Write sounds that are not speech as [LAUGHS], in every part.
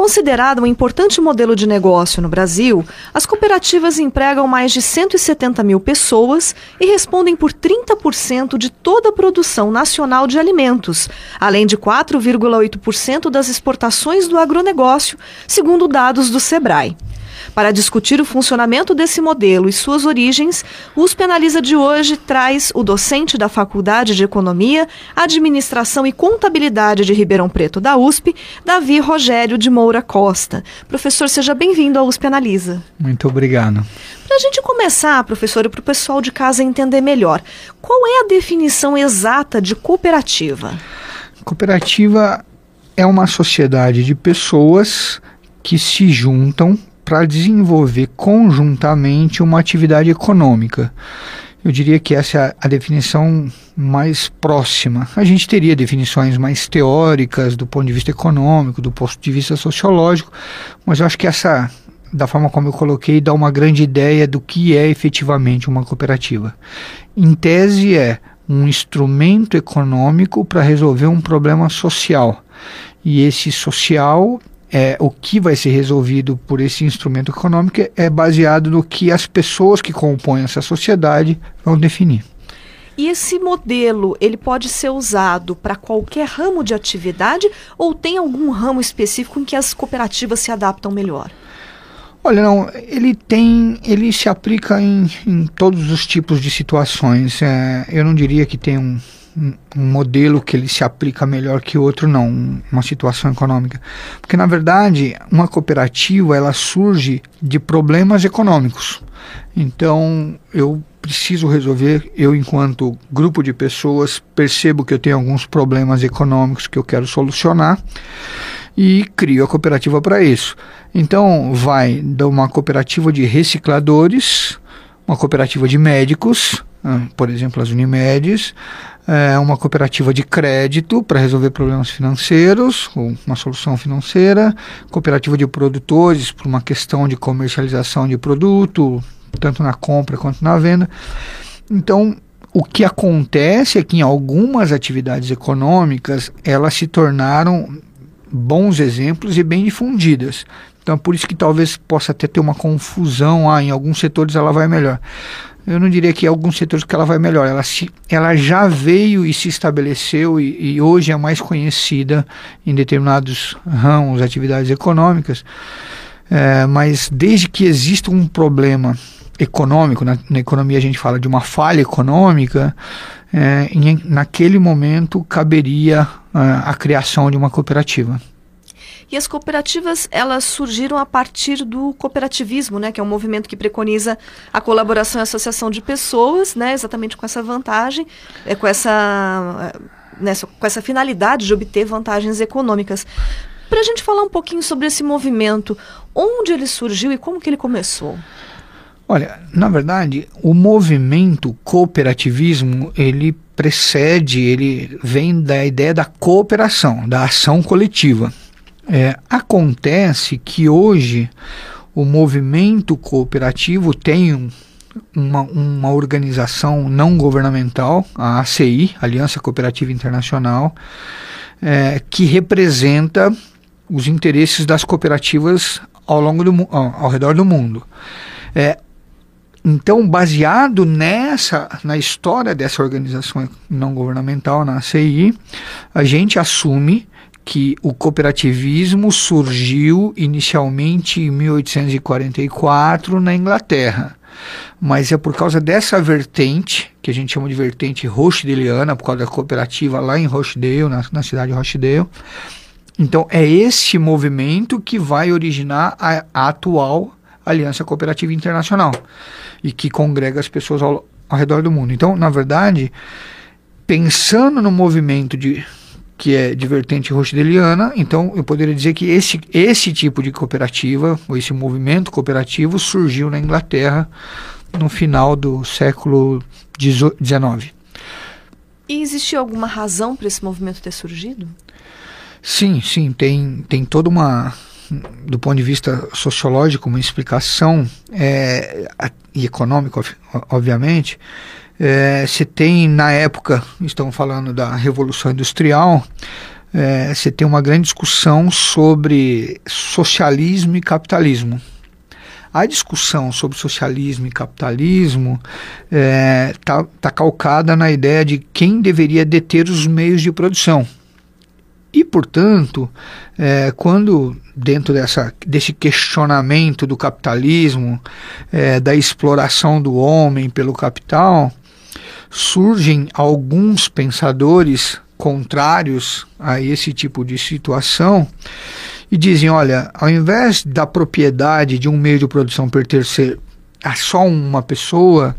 Considerado um importante modelo de negócio no Brasil, as cooperativas empregam mais de 170 mil pessoas e respondem por 30% de toda a produção nacional de alimentos, além de 4,8% das exportações do agronegócio, segundo dados do SEBRAE. Para discutir o funcionamento desse modelo e suas origens, o USP Analisa de hoje traz o docente da Faculdade de Economia, Administração e Contabilidade de Ribeirão Preto da USP, Davi Rogério de Moura Costa. Professor, seja bem-vindo ao USP Analisa. Muito obrigado. Para a gente começar, professor, e para o pessoal de casa entender melhor, qual é a definição exata de cooperativa? Cooperativa é uma sociedade de pessoas que se juntam para desenvolver conjuntamente uma atividade econômica. Eu diria que essa é a definição mais próxima. A gente teria definições mais teóricas do ponto de vista econômico, do ponto de vista sociológico, mas eu acho que essa, da forma como eu coloquei, dá uma grande ideia do que é efetivamente uma cooperativa. Em tese, é um instrumento econômico para resolver um problema social. E esse social é, o que vai ser resolvido por esse instrumento econômico é baseado no que as pessoas que compõem essa sociedade vão definir. E esse modelo, ele pode ser usado para qualquer ramo de atividade ou tem algum ramo específico em que as cooperativas se adaptam melhor? Olha, não, ele tem, ele se aplica em, em todos os tipos de situações. É, eu não diria que tem um, um, modelo que ele se aplica melhor que outro, não, uma situação econômica. Porque, na verdade, uma cooperativa ela surge de problemas econômicos. Então, eu preciso resolver, eu, enquanto grupo de pessoas, percebo que eu tenho alguns problemas econômicos que eu quero solucionar e crio a cooperativa para isso. Então, vai de uma cooperativa de recicladores, uma cooperativa de médicos, ah, por exemplo, as Unimedes, é uma cooperativa de crédito para resolver problemas financeiros, ou uma solução financeira, cooperativa de produtores por uma questão de comercialização de produto, tanto na compra quanto na venda. Então, o que acontece é que em algumas atividades econômicas elas se tornaram bons exemplos e bem difundidas. Então, por isso que talvez possa até ter uma confusão, ah, em alguns setores ela vai melhor eu não diria que alguns setores que ela vai melhor. Ela, se, ela já veio e se estabeleceu e, e hoje é mais conhecida em determinados ramos, atividades econômicas. É, mas desde que exista um problema econômico, na, na, economia a gente fala de uma falha econômica, é, em, naquele momento caberia a criação de uma cooperativa. E as cooperativas, elas surgiram a partir do cooperativismo, né, que é um movimento que preconiza a colaboração e associação de pessoas, né, exatamente com essa vantagem, é, com, essa, nessa, né, com essa finalidade de obter vantagens econômicas. Para a gente falar um pouquinho sobre esse movimento, onde ele surgiu e como que ele começou? Olha, na verdade, o movimento cooperativismo, ele precede, ele vem da ideia da cooperação, da ação coletiva. É, acontece que hoje o movimento cooperativo tem um, uma, uma organização não governamental, a ACI, Aliança Cooperativa Internacional, é, que representa os interesses das cooperativas ao longo do ao redor do mundo. É, então, baseado nessa, na história dessa organização não governamental, na ACI, a gente assume que o cooperativismo surgiu inicialmente em 1844 na Inglaterra. Mas é por causa dessa vertente, que a gente chama de vertente rochdaleana, por causa da cooperativa lá em Rochdale, na, na cidade de Rochdale. Então, é esse movimento que vai originar a, a atual Aliança Cooperativa Internacional e que congrega as pessoas ao, ao redor do mundo. Então, na verdade, pensando no movimento de que é de vertente rochdeliana, então eu poderia dizer que esse, esse tipo de cooperativa, ou esse movimento cooperativo, surgiu na Inglaterra no final do século XIX. E existiu alguma razão para esse movimento ter surgido? Sim, sim, tem, tem toda uma, do ponto de vista sociológico, uma explicação, é, e econômico, obviamente. É, se tem, na época, estamos falando da Revolução Industrial, é, você tem uma grande discussão sobre socialismo e capitalismo. A discussão sobre socialismo e capitalismo está é, tá, tá calcada na ideia de quem deveria deter os meios de produção. E, portanto, é, quando dentro dessa, desse questionamento do capitalismo, é, da exploração do homem pelo capital, surgem alguns pensadores contrários a esse tipo de situação e dizem: olha, ao invés da propriedade de um meio de produção pertencer a só uma pessoa,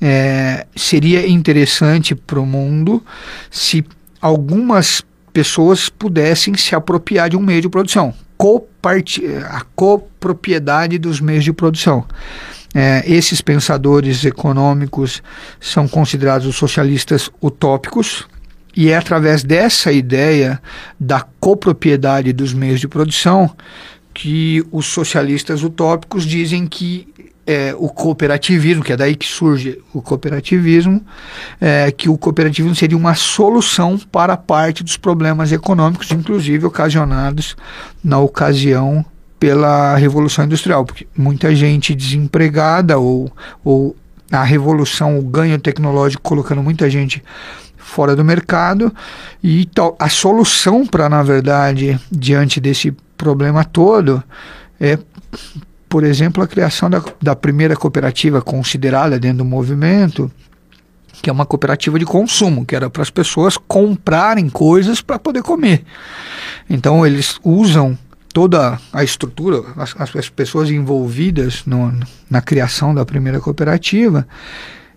é, seria interessante para o mundo se algumas pessoas pudessem se apropriar de um meio de produção, a copropriedade dos meios de produção. É, esses pensadores econômicos são considerados os socialistas utópicos, e é através dessa ideia da copropriedade dos meios de produção que os socialistas utópicos dizem que é, o cooperativismo, que é daí que surge o cooperativismo, é, que o cooperativismo seria uma solução para parte dos problemas econômicos, inclusive ocasionados na ocasião pela Revolução Industrial, porque muita gente desempregada ou, ou a revolução, o ganho tecnológico colocando muita gente fora do mercado e a solução para, na verdade, diante desse problema todo é por exemplo, a criação da, da primeira cooperativa considerada dentro do movimento, que é uma cooperativa de consumo, que era para as pessoas comprarem coisas para poder comer. Então eles usam toda a estrutura, as, as pessoas envolvidas no, na criação da primeira cooperativa,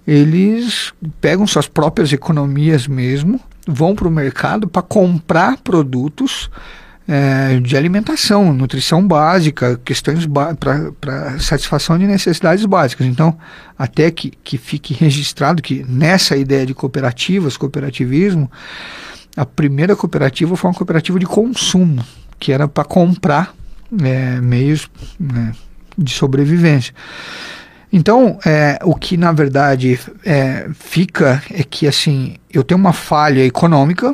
eles pegam suas próprias economias mesmo, vão para o mercado para comprar produtos é, de alimentação, nutrição básica, questões para satisfação de necessidades básicas. Então, até que, que fique registrado que nessa ideia de cooperativas, cooperativismo, a primeira cooperativa foi uma cooperativa de consumo, que era para comprar é, meios né, de sobrevivência. Então, é, o que na verdade é, fica é que assim eu tenho uma falha econômica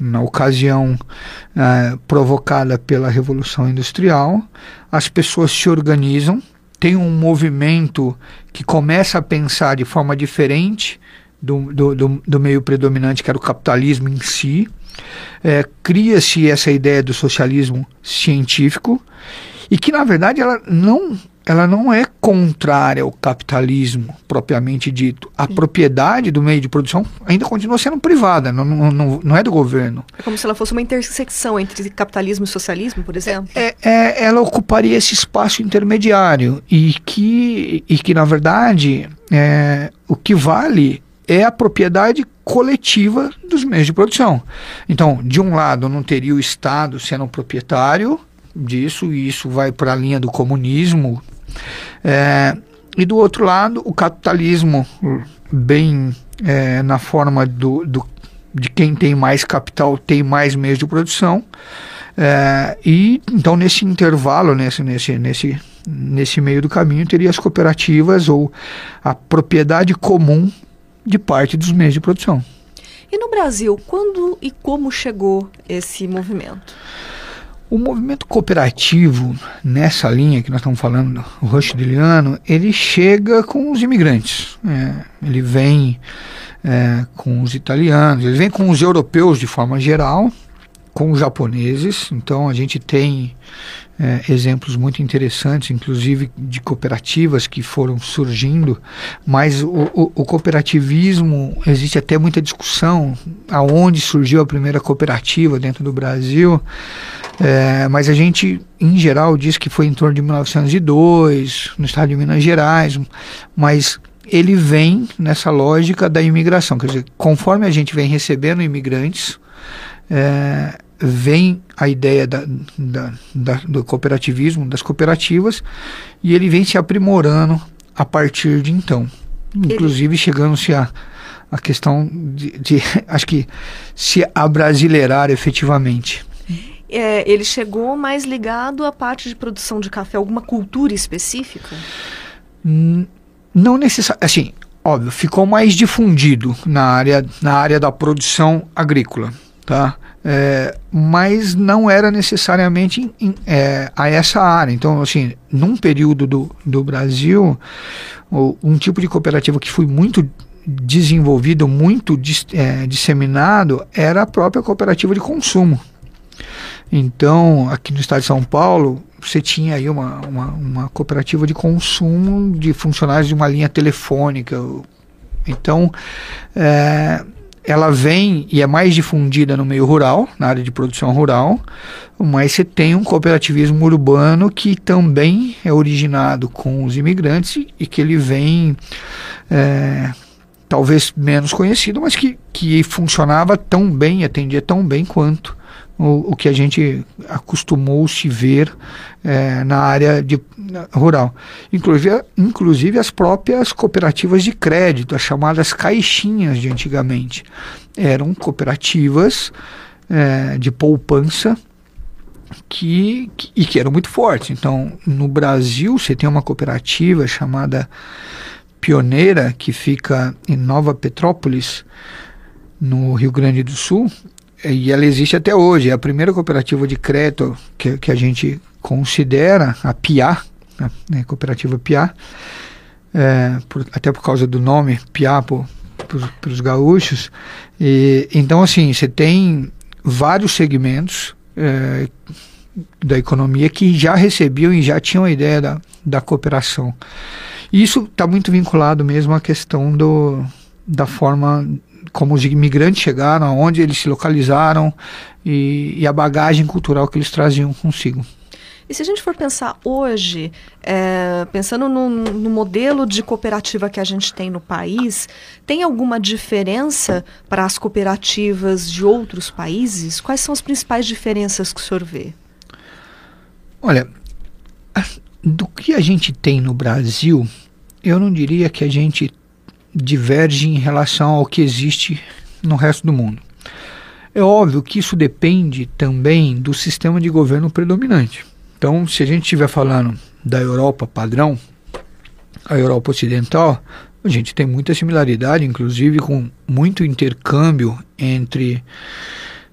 na ocasião uh, provocada pela Revolução Industrial, as pessoas se organizam, tem um movimento que começa a pensar de forma diferente do, do, do, do meio predominante, que era o capitalismo em si. É, Cria-se essa ideia do socialismo científico e que, na verdade, ela não ela não é contrária ao capitalismo propriamente dito. A propriedade do meio de produção ainda continua sendo privada, não, não, não é do governo. É como se ela fosse uma intersecção entre capitalismo e socialismo, por exemplo? É, é, ela ocuparia esse espaço intermediário e que, e que na verdade, é, o que vale é a propriedade coletiva dos meios de produção. Então, de um lado, não teria o Estado sendo proprietário disso, e isso vai para a linha do comunismo, é, e do outro lado, o capitalismo, bem é, na forma do, do, de quem tem mais capital tem mais meios de produção. É, e então nesse intervalo, nesse, nesse, nesse, nesse meio do caminho, teria as cooperativas ou a propriedade comum de parte dos meios de produção. E no Brasil, quando e como chegou esse movimento? O movimento cooperativo, nessa linha que nós estamos falando, o Rush Deliano, ele chega com os imigrantes. É, ele vem é, com os italianos, ele vem com os europeus de forma geral, com os japoneses. Então a gente tem é, exemplos muito interessantes, inclusive de cooperativas que foram surgindo, mas o, o, o, cooperativismo existe até muita discussão aonde surgiu a primeira cooperativa dentro do Brasil, é, mas a gente em geral diz que foi em torno de 1902 no estado de Minas Gerais, mas ele vem nessa lógica da imigração, quer dizer, conforme a gente vem recebendo imigrantes é, vem a ideia da, da, da, do cooperativismo, das cooperativas, e ele vem se aprimorando a partir de então. Inclusive chegando-se a, a questão de, de, [LAUGHS] acho que, se abrasileirar efetivamente. É, ele chegou mais ligado à parte de produção de café, alguma cultura específica? Não necessariamente. Assim, óbvio, ficou mais difundido na área, na área da produção agrícola, tá? É, mas não era necessariamente é, a essa área. Então, assim, num período do, do Brasil, um tipo de cooperativa que foi muito desenvolvido, muito dis, é, disseminado, era a própria cooperativa de consumo. Então, aqui no estado de São Paulo, você tinha aí uma, uma, uma cooperativa de consumo de funcionários de uma linha telefônica. Então, é, ela vem e é mais difundida no meio rural, na área de produção rural, mas você tem um cooperativismo urbano que também é originado com os imigrantes e que ele vem é, talvez menos conhecido, mas que, que funcionava tão bem, atendia tão bem quanto o, o que a gente acostumou se ver é, na área de, rural. Inclusive, inclusive as próprias cooperativas de crédito, as chamadas caixinhas de antigamente, eram cooperativas é, de poupança que, que, e que eram muito fortes. Então, no Brasil, você tem uma cooperativa chamada Pioneira, que fica em Nova Petrópolis, no Rio Grande do Sul, e ela existe até hoje. É a primeira cooperativa de crédito que, que a gente considera, a PIA, né, né, cooperativa PIA, é, por, até por causa do nome PIA para os gaúchos. E, então, assim, você tem vários segmentos é, da economia que já recebiam e já tinham a ideia da, da cooperação. E isso está muito vinculado mesmo à questão do, da forma como os imigrantes chegaram, aonde eles se localizaram e, e, a bagagem cultural que eles traziam consigo. E se a gente for pensar hoje, é, pensando no, no, modelo de cooperativa que a gente tem no país, tem alguma diferença para as cooperativas de outros países? Quais são as principais diferenças que o senhor vê? Olha, do que a gente tem no Brasil, eu não diria que a gente diverge em relação ao que existe no resto do mundo. É óbvio que isso depende também do sistema de governo predominante. Então, se a gente estiver falando da Europa padrão, a Europa ocidental, a gente tem muita similaridade, inclusive com muito intercâmbio entre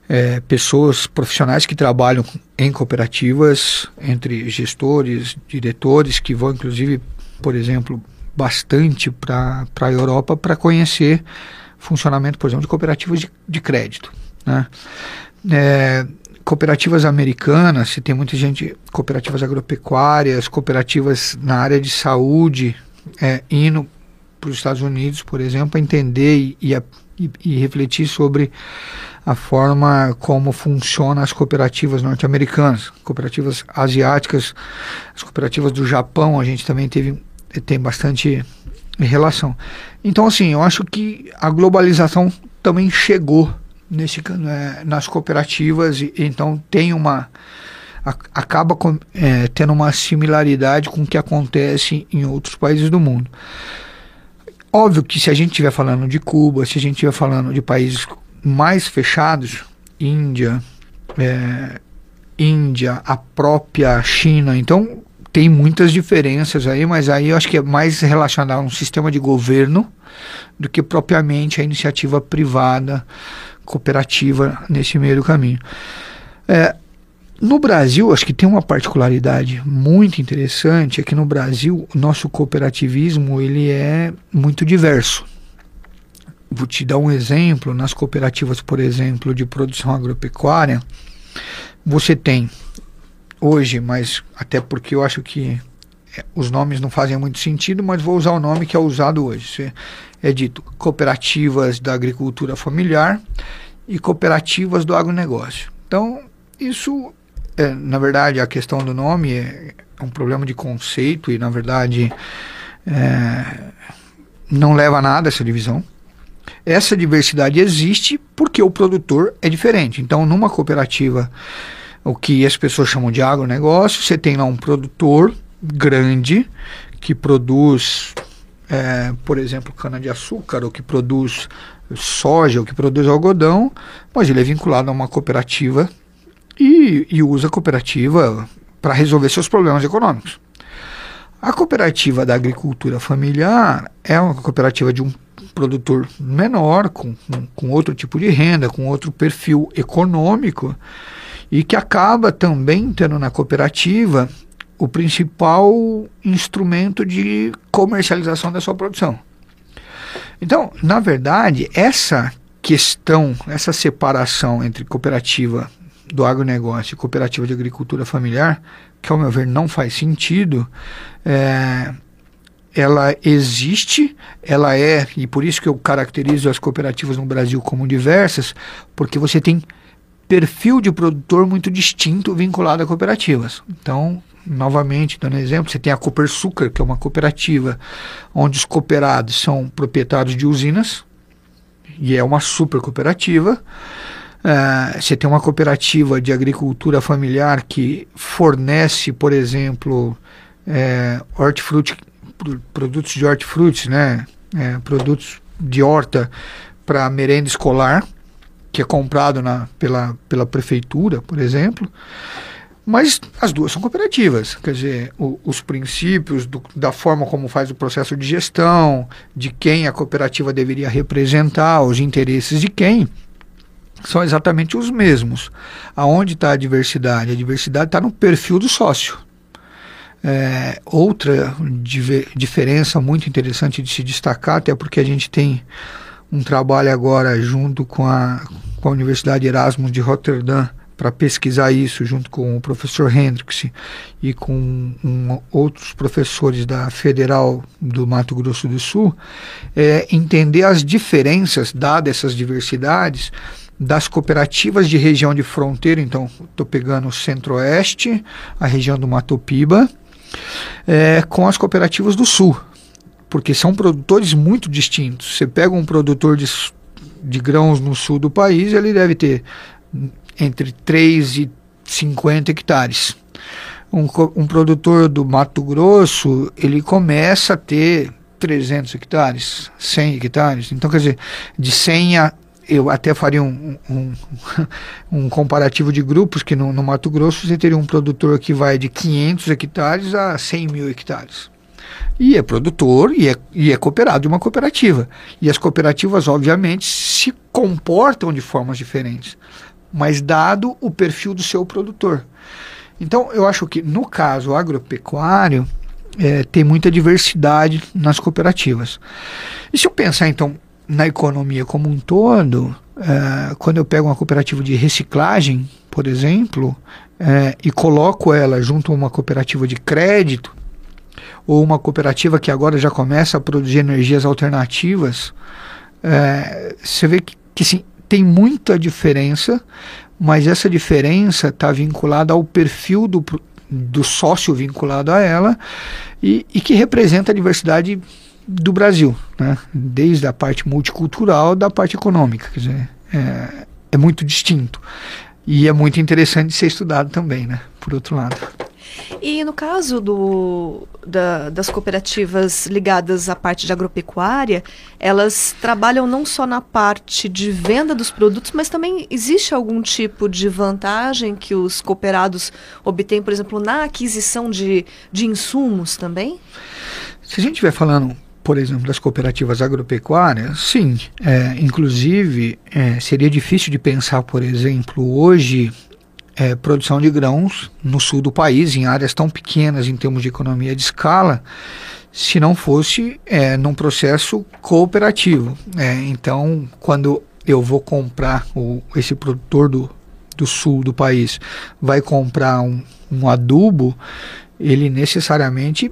é, pessoas profissionais que trabalham em cooperativas, entre gestores, diretores, que vão, inclusive, por exemplo, bastante para a Europa para conhecer funcionamento, por exemplo, de cooperativas de, de crédito. Né? É, cooperativas americanas, se tem muita gente, cooperativas agropecuárias, cooperativas na área de saúde, é, indo para os Estados Unidos, por exemplo, entender e, e, e refletir sobre a forma como funcionam as cooperativas norte-americanas, cooperativas asiáticas, as cooperativas do Japão, a gente também teve tem bastante relação. Então, assim, eu acho que a globalização também chegou nesse, é, nas cooperativas e então tem uma a, acaba com, é, tendo uma similaridade com o que acontece em outros países do mundo. Óbvio que se a gente estiver falando de Cuba, se a gente estiver falando de países mais fechados, Índia, é, Índia, a própria China, então tem muitas diferenças aí, mas aí eu acho que é mais relacionado a um sistema de governo do que propriamente a iniciativa privada, cooperativa nesse meio do caminho. É, no Brasil, acho que tem uma particularidade muito interessante, é que no Brasil o nosso cooperativismo ele é muito diverso. Vou te dar um exemplo, nas cooperativas, por exemplo, de produção agropecuária, você tem hoje, mas até porque eu acho que é, os nomes não fazem muito sentido, mas vou usar o nome que é usado hoje. É dito cooperativas da agricultura familiar e cooperativas do agronegócio. Então, isso, é, na verdade, a questão do nome é, é um problema de conceito e, na verdade, é, não leva a nada essa divisão. Essa diversidade existe porque o produtor é diferente. Então, numa cooperativa o que as pessoas chamam de agronegócio. Você tem lá um produtor grande que produz, é, por exemplo, cana-de-açúcar, ou que produz soja, ou que produz algodão, mas ele é vinculado a uma cooperativa e, e usa a cooperativa para resolver seus problemas econômicos. A cooperativa da agricultura familiar é uma cooperativa de um produtor menor, com, com outro tipo de renda, com outro perfil econômico, e que acaba também tendo na cooperativa o principal instrumento de comercialização da sua produção. Então, na verdade, essa questão, essa separação entre cooperativa do agronegócio e cooperativa de agricultura familiar, que ao meu ver não faz sentido, é, ela existe, ela é, e por isso que eu caracterizo as cooperativas no Brasil como diversas, porque você tem perfil de produtor muito distinto vinculado a cooperativas. Então, novamente, dando exemplo, você tem a Copersucar, que é uma cooperativa onde os cooperados são proprietários de usinas, e é uma super cooperativa. Uh, você tem uma cooperativa de agricultura familiar que fornece, por exemplo, é, hortifruti, produtos de hortifruti, né? É, produtos de horta para merenda escolar, que é comprado na, pela, pela prefeitura, por exemplo. Mas as duas são cooperativas, quer dizer, o, os princípios do, da forma como faz o processo de gestão, de quem a cooperativa deveria representar, os interesses de quem, são exatamente os mesmos. Aonde está a diversidade? A diversidade está no perfil do sócio. É, outra diferença muito interessante de se destacar, até porque a gente tem um trabalho agora junto com a, com a Universidade Erasmus de Rotterdam para pesquisar isso junto com o professor Hendricks e com um, outros professores da Federal do Mato Grosso do Sul, é entender as diferenças, dadas essas diversidades, das cooperativas de região de fronteira, então estou pegando o centro-oeste, a região do Mato Piba, é, com as cooperativas do sul, porque são produtores muito distintos. Você pega um produtor de, de grãos no sul do país, ele deve ter entre 3 e 50 hectares. Um, um produtor do Mato Grosso, ele começa a ter 300 hectares, 100 hectares. Então, quer dizer, de 100 a. Eu até faria um, um, [LAUGHS] um comparativo de grupos, que no, no, Mato Grosso você teria um produtor que vai de 500 hectares a 100 mil hectares. E é produtor e é, e é cooperado de uma cooperativa. E as cooperativas, obviamente, se comportam de formas diferentes mas dado o perfil do seu produtor. Então, eu acho que no caso agropecuário, é, tem muita diversidade nas cooperativas. E se eu pensar, então, na economia como um todo, é, quando eu pego uma cooperativa de reciclagem, por exemplo, é, e coloco ela junto a uma cooperativa de crédito, ou uma cooperativa que agora já começa a produzir energias alternativas, é, você vê que, que sim, tem muita diferença, mas essa diferença está vinculada ao perfil do, do sócio vinculado a ela e, e que representa a diversidade do Brasil, né? desde a parte multicultural da parte econômica. Quer dizer, é, é muito distinto. E é muito interessante ser estudado também, né? por outro lado. E no caso do, da, das cooperativas ligadas à parte de agropecuária, elas trabalham não só na parte de venda dos produtos, mas também existe algum tipo de vantagem que os cooperados obtêm, por exemplo, na aquisição de, de insumos também? Se a gente estiver falando por exemplo, das cooperativas agropecuárias, sim. É, inclusive, é, seria difícil de pensar, por exemplo, hoje é, produção de grãos no sul do país, em áreas tão pequenas em termos de economia de escala, se não fosse é, num processo cooperativo. É, então, quando eu vou comprar, o, esse produtor do, do sul do país vai comprar um, um adubo, ele necessariamente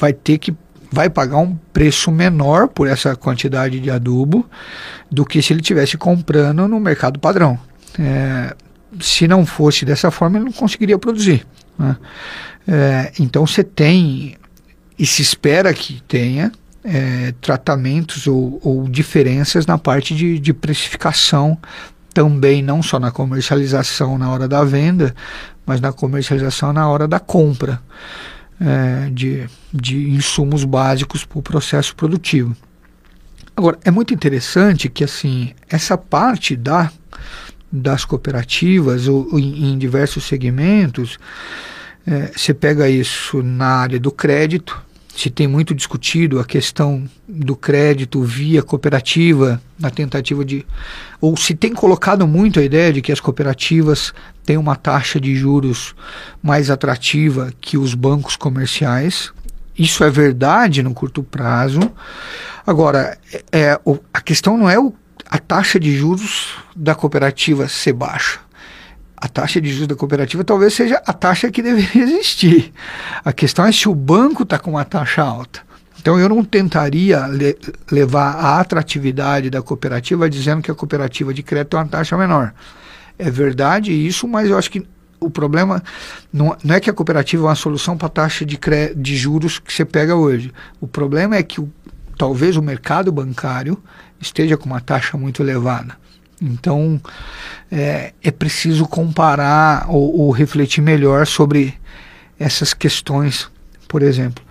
vai ter que vai pagar um preço menor por essa quantidade de adubo do que se ele tivesse comprando no mercado padrão. É, se não fosse dessa forma, ele não conseguiria produzir. Né? É, então você tem, e se espera que tenha, é, tratamentos ou, ou, diferenças na parte de, de, precificação também, não só na comercialização na hora da venda, mas na comercialização na hora da compra. É, de, de insumos básicos para o processo produtivo. Agora, é muito interessante que assim essa parte da, das cooperativas ou, ou em, em, diversos segmentos, é, você pega isso na área do crédito, se tem muito discutido a questão do crédito via cooperativa, na tentativa de. Ou se tem colocado muito a ideia de que as cooperativas têm uma taxa de juros mais atrativa que os bancos comerciais. Isso é verdade no curto prazo. Agora, é, é a questão não é o, a taxa de juros da cooperativa ser baixa a taxa de juros da cooperativa talvez seja a taxa que deveria existir. A questão é se o banco está com uma taxa alta. Então eu não tentaria le levar a atratividade da cooperativa dizendo que a cooperativa de crédito tem uma taxa menor. É verdade isso, mas eu acho que o problema não, não é que a cooperativa é uma solução para a taxa de, de juros que você pega hoje. O problema é que o, talvez o mercado bancário esteja com uma taxa muito elevada. Então é, é preciso comparar ou, ou refletir melhor sobre essas questões, por exemplo.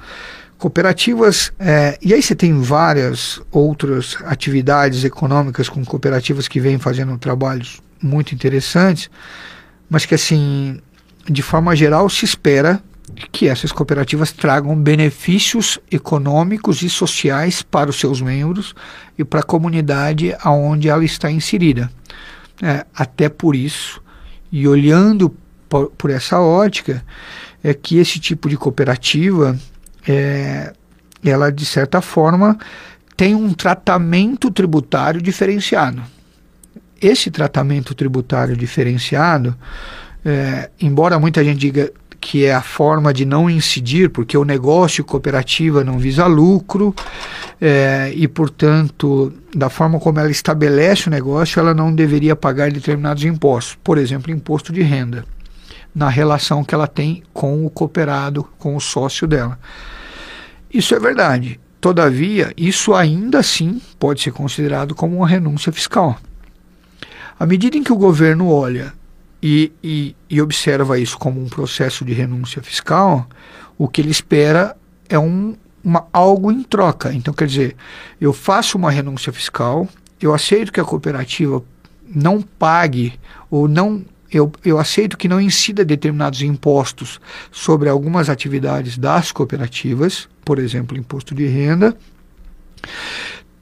Cooperativas, é, e aí você tem várias outras atividades econômicas com cooperativas que vêm fazendo trabalhos muito interessantes, mas que assim, de forma geral, se espera que essas cooperativas tragam benefícios econômicos e sociais para os seus membros e para a comunidade aonde ela está inserida. É, até por isso, e olhando por, por, essa ótica, é que esse tipo de cooperativa, é, ela de certa forma tem um tratamento tributário diferenciado. Esse tratamento tributário diferenciado, é, embora muita gente diga que é a forma de não incidir, porque o negócio cooperativa não visa lucro é, e, portanto, da forma como ela estabelece o negócio, ela não deveria pagar determinados impostos, por exemplo, imposto de renda, na relação que ela tem com o cooperado, com o sócio dela. Isso é verdade. Todavia, isso ainda assim pode ser considerado como uma renúncia fiscal. À medida em que o governo olha e, e, e observa isso como um processo de renúncia fiscal, o que ele espera é um, uma, algo em troca. Então, quer dizer, eu faço uma renúncia fiscal, eu aceito que a cooperativa não pague ou não. Eu, eu aceito que não incida determinados impostos sobre algumas atividades das cooperativas, por exemplo, imposto de renda.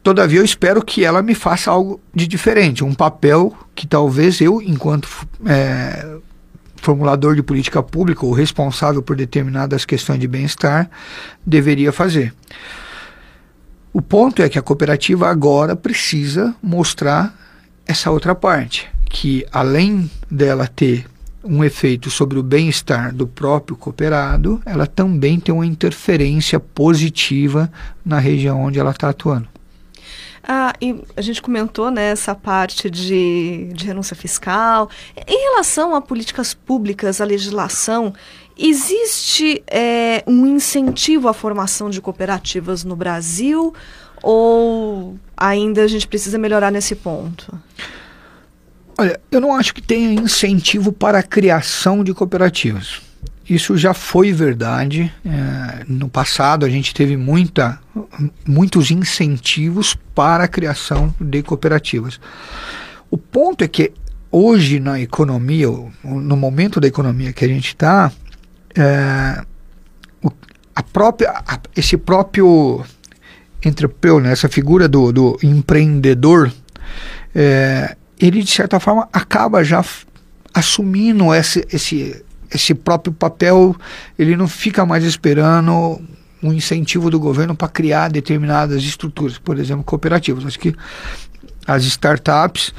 Todavia, eu espero que ela me faça algo de diferente, um papel que talvez eu, enquanto é, formulador de política pública ou responsável por determinadas questões de bem-estar, deveria fazer. O ponto é que a cooperativa agora precisa mostrar essa outra parte, que além dela ter um efeito sobre o bem-estar do próprio cooperado, ela também tem uma interferência positiva na região onde ela está atuando. Ah, e a gente comentou né, essa parte de, de renúncia fiscal. Em relação a políticas públicas, a legislação, existe é, um incentivo à formação de cooperativas no Brasil ou ainda a gente precisa melhorar nesse ponto? Olha, eu não acho que tenha incentivo para a criação de cooperativas. Isso já foi verdade. É, no passado, a gente teve muita, muitos incentivos para a criação de cooperativas. O ponto é que hoje na economia, no momento da economia que a gente está, é, a própria, a, esse próprio entrepreneur, né, essa figura do, do empreendedor, é, ele de certa forma acaba já assumindo esse, esse esse próprio papel ele não fica mais esperando um incentivo do governo para criar determinadas estruturas, por exemplo, cooperativas. Acho que as startups,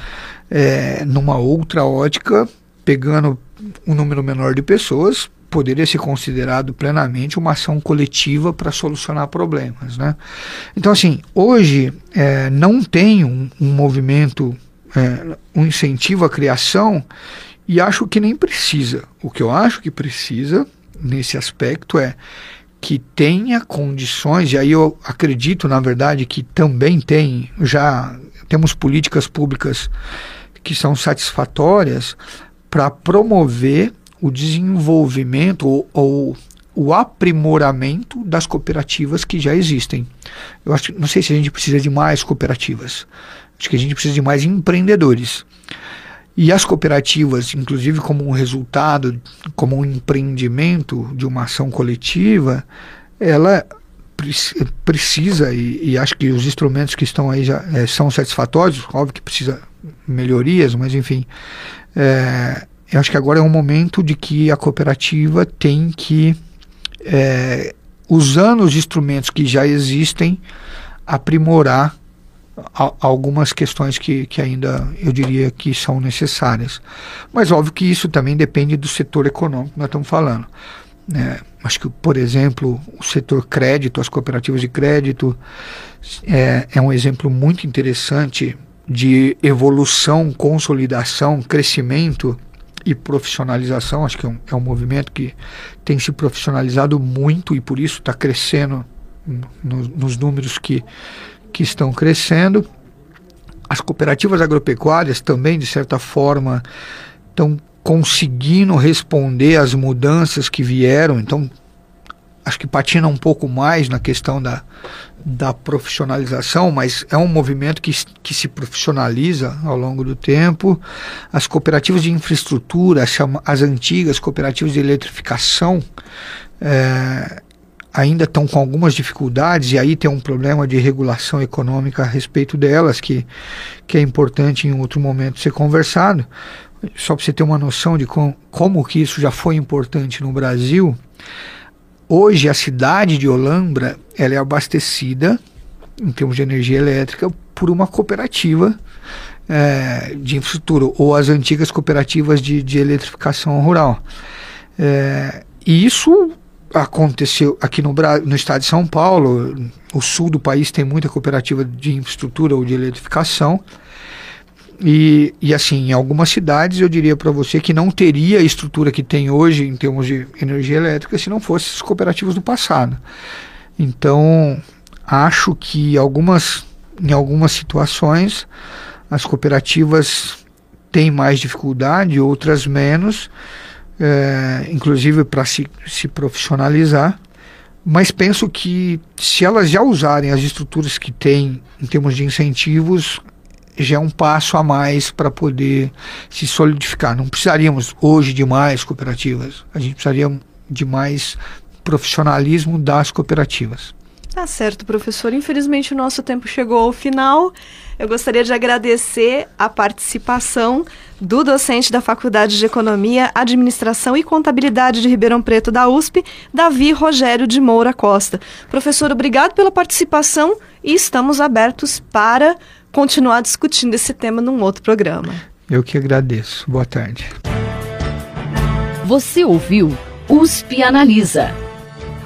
é, numa outra ótica, pegando um número menor de pessoas, poderia ser considerado plenamente uma ação coletiva para solucionar problemas. Né? Então, assim, hoje é, não tem um, um movimento, é, um incentivo à criação e acho que nem precisa. O que eu acho que precisa nesse aspecto é que tenha condições, e aí eu acredito, na verdade, que também tem, já temos políticas públicas que são satisfatórias para promover o desenvolvimento ou, ou o aprimoramento das cooperativas que já existem. Eu acho, não sei se a gente precisa de mais cooperativas. Acho que a gente precisa de mais empreendedores. E as cooperativas, inclusive como um resultado, como um empreendimento de uma ação coletiva, ela precisa, e, e acho que os instrumentos que estão aí já é, são satisfatórios, óbvio que precisa melhorias, mas enfim, é, eu acho que agora é um momento de que a cooperativa tem que, é, usando os instrumentos que já existem, aprimorar algumas questões que, que ainda eu diria que são necessárias. Mas óbvio que isso também depende do setor econômico que nós estamos falando. Né? Acho que, por exemplo, o setor crédito, as cooperativas de crédito, é, é um exemplo muito interessante de evolução, consolidação, crescimento e profissionalização. Acho que é um, é um movimento que tem se profissionalizado muito e por isso está crescendo no, nos números que que estão crescendo. As cooperativas agropecuárias também, de certa forma, estão conseguindo responder às mudanças que vieram. Então, acho que patina um pouco mais na questão da, da profissionalização, mas é um movimento que, que se profissionaliza ao longo do tempo. As cooperativas de infraestrutura, as, as antigas cooperativas de eletrificação, é, ainda estão com algumas dificuldades e aí tem um problema de regulação econômica a respeito delas que, que é importante em outro momento ser conversado. Só para você ter uma noção de com, como que isso já foi importante no Brasil, hoje a cidade de Olambra ela é abastecida em termos de energia elétrica por uma cooperativa é, de infraestrutura ou as antigas cooperativas de, de eletrificação rural. É, e isso aconteceu aqui no, no estado de São Paulo, o sul do país tem muita cooperativa de infraestrutura ou de eletrificação. E, e assim, em algumas cidades eu diria para você que não teria a estrutura que tem hoje em termos de energia elétrica se não fossem as cooperativas do passado. Então, acho que algumas, em algumas situações as cooperativas têm mais dificuldade, outras menos é, inclusive para se, se profissionalizar. Mas penso que se elas já usarem as estruturas que têm em termos de incentivos, já é um passo a mais para poder se solidificar. Não precisaríamos hoje de mais cooperativas, a gente precisaria de mais profissionalismo das cooperativas. Tá certo, professor. Infelizmente o nosso tempo chegou ao final. Eu gostaria de agradecer a participação do docente da Faculdade de Economia, Administração e Contabilidade de Ribeirão Preto da USP, Davi Rogério de Moura Costa. Professor, obrigado pela participação e estamos abertos para continuar discutindo esse tema num outro programa. Eu que agradeço. Boa tarde. Você ouviu USP Analisa